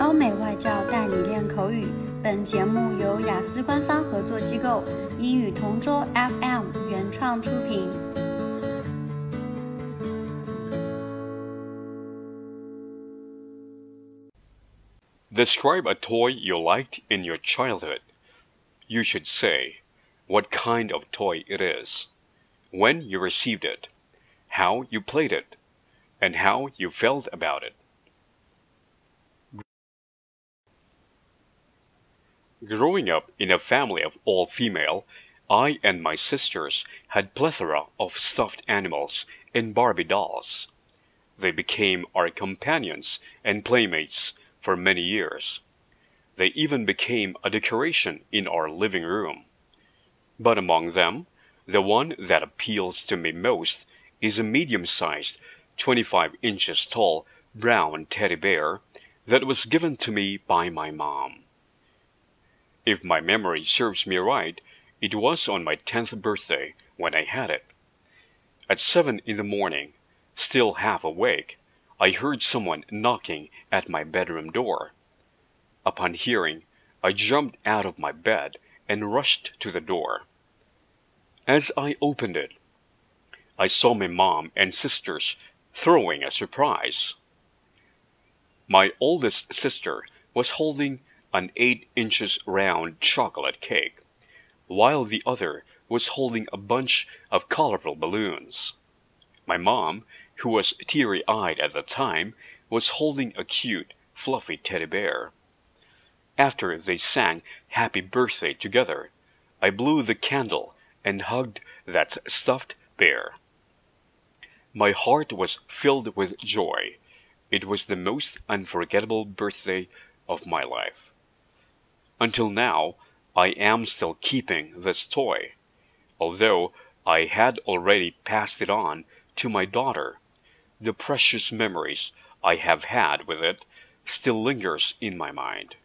欧美外教带你练口语。本节目由雅思官方合作机构英语同桌 FM 原创出品。Describe a toy you liked in your childhood. You should say what kind of toy it is, when you received it, how you played it, and how you felt about it. Growing up in a family of all female, I and my sisters had plethora of stuffed animals and Barbie dolls. They became our companions and playmates for many years. They even became a decoration in our living room. But among them, the one that appeals to me most is a medium-sized, 25 inches tall brown teddy bear that was given to me by my mom. If my memory serves me right, it was on my tenth birthday when I had it. At seven in the morning, still half awake, I heard someone knocking at my bedroom door. Upon hearing, I jumped out of my bed and rushed to the door. As I opened it, I saw my mom and sisters throwing a surprise. My oldest sister was holding an eight inches round chocolate cake, while the other was holding a bunch of colorful balloons. My mom, who was teary eyed at the time, was holding a cute, fluffy teddy bear. After they sang Happy Birthday together, I blew the candle and hugged that stuffed bear. My heart was filled with joy. It was the most unforgettable birthday of my life. Until now, I am still keeping this toy, although I had already passed it on to my daughter. The precious memories I have had with it still lingers in my mind.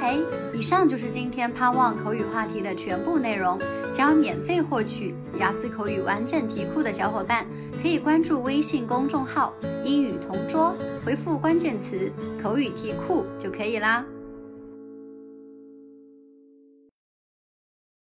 哎以上就是今天盼望口语话题的全部内容。想要免费获取雅思口语完整题库的小伙伴，可以关注微信公众号“英语同桌”，回复关键词“口语题库”就可以啦。